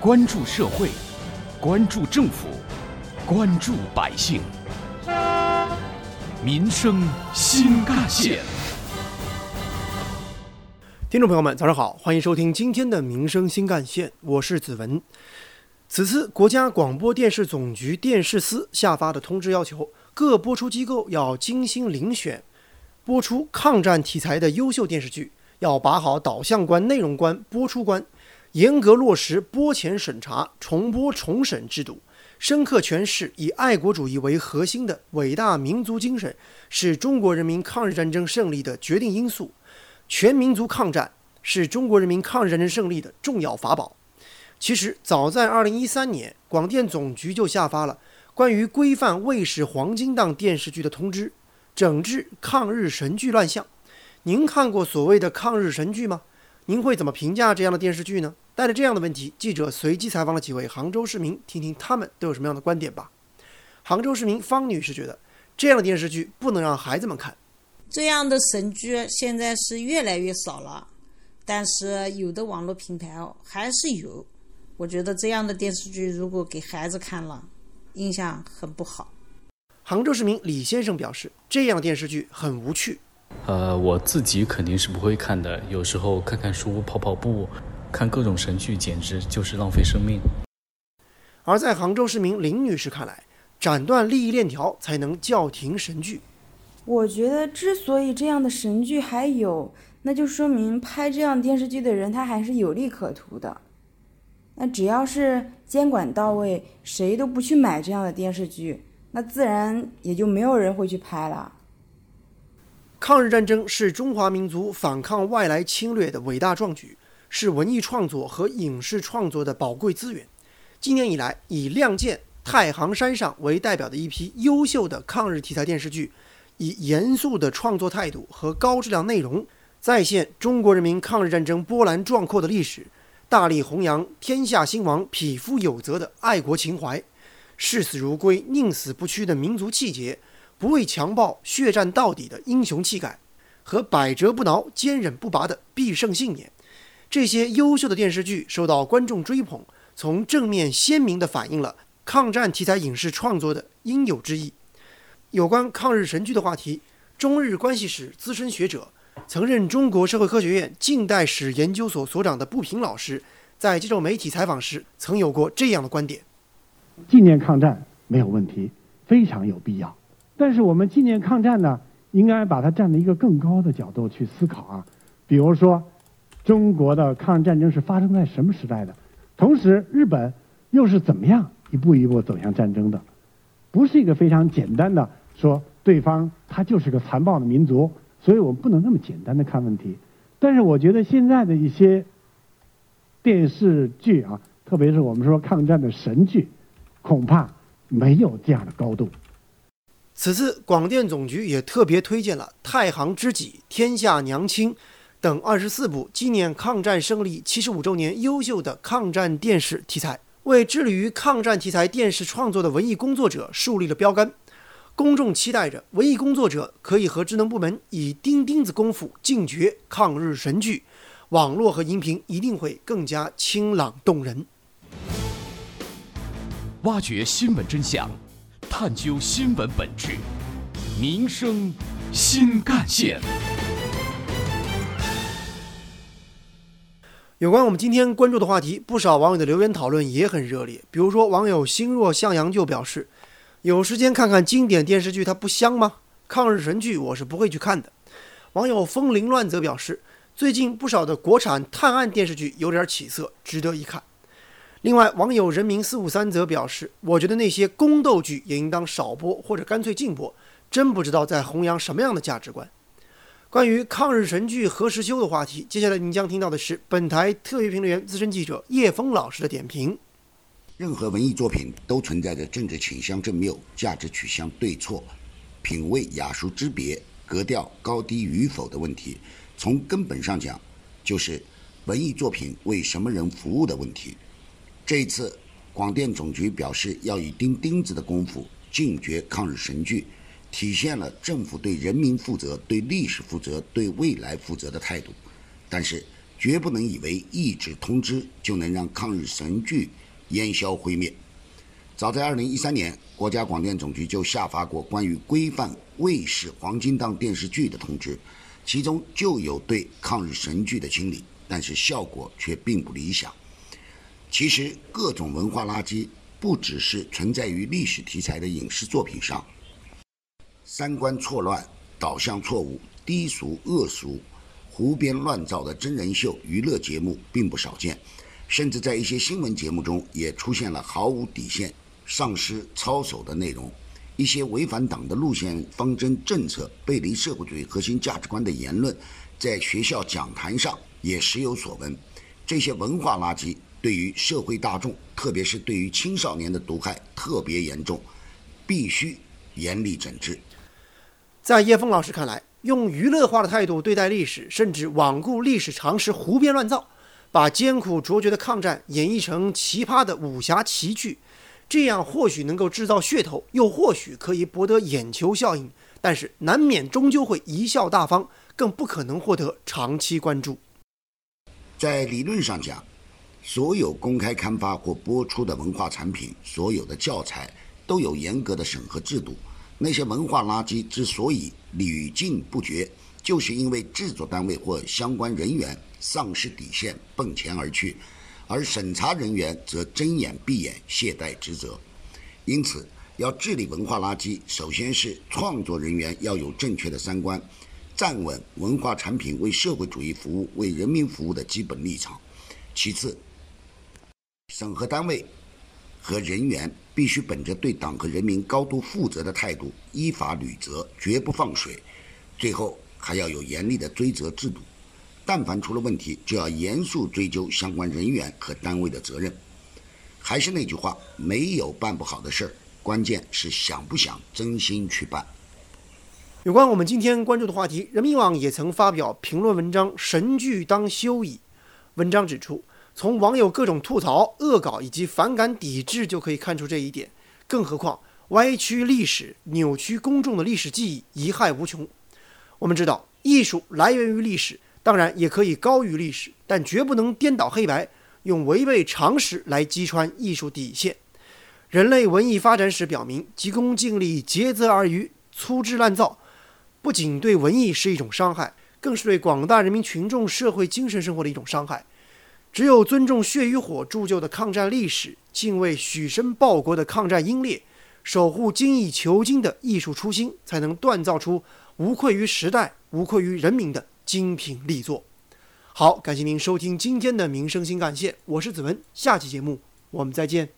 关注社会，关注政府，关注百姓，民生新干线。听众朋友们，早上好，欢迎收听今天的《民生新干线》，我是子文。此次国家广播电视总局电视司下发的通知要求，各播出机构要精心遴选播出抗战题材的优秀电视剧，要把好导向关、内容关、播出关。严格落实播前审查、重播重审制度，深刻诠释以爱国主义为核心的伟大民族精神是中国人民抗日战争胜利的决定因素，全民族抗战是中国人民抗日战争胜利的重要法宝。其实，早在2013年，广电总局就下发了关于规范卫视黄金档电视剧的通知，整治抗日神剧乱象。您看过所谓的抗日神剧吗？您会怎么评价这样的电视剧呢？带着这样的问题，记者随机采访了几位杭州市民，听听他们都有什么样的观点吧。杭州市民方女士觉得，这样的电视剧不能让孩子们看。这样的神剧现在是越来越少了，但是有的网络平台还是有。我觉得这样的电视剧如果给孩子看了，印象很不好。杭州市民李先生表示，这样的电视剧很无趣。呃，我自己肯定是不会看的。有时候看看书、跑跑步、看各种神剧，简直就是浪费生命。而在杭州市民林女士看来，斩断利益链条才能叫停神剧。我觉得，之所以这样的神剧还有，那就说明拍这样电视剧的人他还是有利可图的。那只要是监管到位，谁都不去买这样的电视剧，那自然也就没有人会去拍了。抗日战争是中华民族反抗外来侵略的伟大壮举，是文艺创作和影视创作的宝贵资源。今年以来，以《亮剑》《太行山上》为代表的一批优秀的抗日题材电视剧，以严肃的创作态度和高质量内容，再现中国人民抗日战争波澜壮阔的历史，大力弘扬“天下兴亡，匹夫有责”的爱国情怀，视死如归、宁死不屈的民族气节。不畏强暴、血战到底的英雄气概，和百折不挠、坚韧不拔的必胜信念，这些优秀的电视剧受到观众追捧，从正面鲜明地反映了抗战题材影视创作的应有之义。有关抗日神剧的话题，中日关系史资深学者、曾任中国社会科学院近代史研究所所长的步平老师，在接受媒体采访时曾有过这样的观点：纪念抗战没有问题，非常有必要。但是我们纪念抗战呢，应该把它站在一个更高的角度去思考啊。比如说，中国的抗日战争是发生在什么时代的？同时，日本又是怎么样一步一步走向战争的？不是一个非常简单的说对方他就是个残暴的民族，所以我们不能那么简单的看问题。但是我觉得现在的一些电视剧啊，特别是我们说抗战的神剧，恐怕没有这样的高度。此次广电总局也特别推荐了《太行知己》《天下娘亲》等二十四部纪念抗战胜利七十五周年优秀的抗战电视题材，为致力于抗战题材电视创作的文艺工作者树立了标杆。公众期待着文艺工作者可以和职能部门以钉钉子功夫进掘抗日神剧，网络和荧屏一定会更加清朗动人。挖掘新闻真相。探究新闻本质，民生新干线。有关我们今天关注的话题，不少网友的留言讨论也很热烈。比如说，网友心若向阳就表示：“有时间看看经典电视剧，它不香吗？抗日神剧我是不会去看的。”网友风铃乱则表示：“最近不少的国产探案电视剧有点起色，值得一看。”另外，网友人民四五三则表示：“我觉得那些宫斗剧也应当少播，或者干脆禁播。真不知道在弘扬什么样的价值观。”关于抗日神剧何时休的话题，接下来您将听到的是本台特约评论员、资深记者叶峰老师的点评。任何文艺作品都存在着政治倾向正谬、价值取向对错、品味雅俗之别、格调高低与否的问题。从根本上讲，就是文艺作品为什么人服务的问题。这一次，广电总局表示要以钉钉子的功夫禁绝抗日神剧，体现了政府对人民负责、对历史负责、对未来负责的态度。但是，绝不能以为一纸通知就能让抗日神剧烟消灰灭。早在2013年，国家广电总局就下发过关于规范卫视黄金档电视剧的通知，其中就有对抗日神剧的清理，但是效果却并不理想。其实，各种文化垃圾不只是存在于历史题材的影视作品上，三观错乱、导向错误、低俗恶俗、胡编乱造的真人秀娱乐节目并不少见，甚至在一些新闻节目中也出现了毫无底线。丧失操守的内容，一些违反党的路线方针政策、背离社会主义核心价值观的言论，在学校讲坛上也时有所闻。这些文化垃圾对于社会大众，特别是对于青少年的毒害特别严重，必须严厉整治。在叶峰老师看来，用娱乐化的态度对待历史，甚至罔顾历史常识、胡编乱造，把艰苦卓绝的抗战演绎成奇葩的武侠奇剧。这样或许能够制造噱头，又或许可以博得眼球效应，但是难免终究会贻笑大方，更不可能获得长期关注。在理论上讲，所有公开刊发或播出的文化产品，所有的教材都有严格的审核制度。那些文化垃圾之所以屡禁不绝，就是因为制作单位或相关人员丧失底线，奔前而去。而审查人员则睁眼闭眼懈怠职责，因此要治理文化垃圾，首先是创作人员要有正确的三观，站稳文化产品为社会主义服务、为人民服务的基本立场；其次，审核单位和人员必须本着对党和人民高度负责的态度，依法履责，绝不放水；最后还要有严厉的追责制度。但凡出了问题，就要严肃追究相关人员和单位的责任。还是那句话，没有办不好的事儿，关键是想不想真心去办。有关我们今天关注的话题，人民网也曾发表评论文章《神剧当休矣》。文章指出，从网友各种吐槽、恶搞以及反感抵制就可以看出这一点。更何况，歪曲历史、扭曲公众的历史记忆，贻害无穷。我们知道，艺术来源于历史。当然也可以高于历史，但绝不能颠倒黑白，用违背常识来击穿艺术底线。人类文艺发展史表明，急功近利、竭泽而渔、粗制滥造，不仅对文艺是一种伤害，更是对广大人民群众社会精神生活的一种伤害。只有尊重血与火铸就的抗战历史，敬畏许身报国的抗战英烈，守护精益求精的艺术初心，才能锻造出无愧于时代、无愧于人民的。精品力作，好，感谢您收听今天的《民生新干线》，我是子文，下期节目我们再见。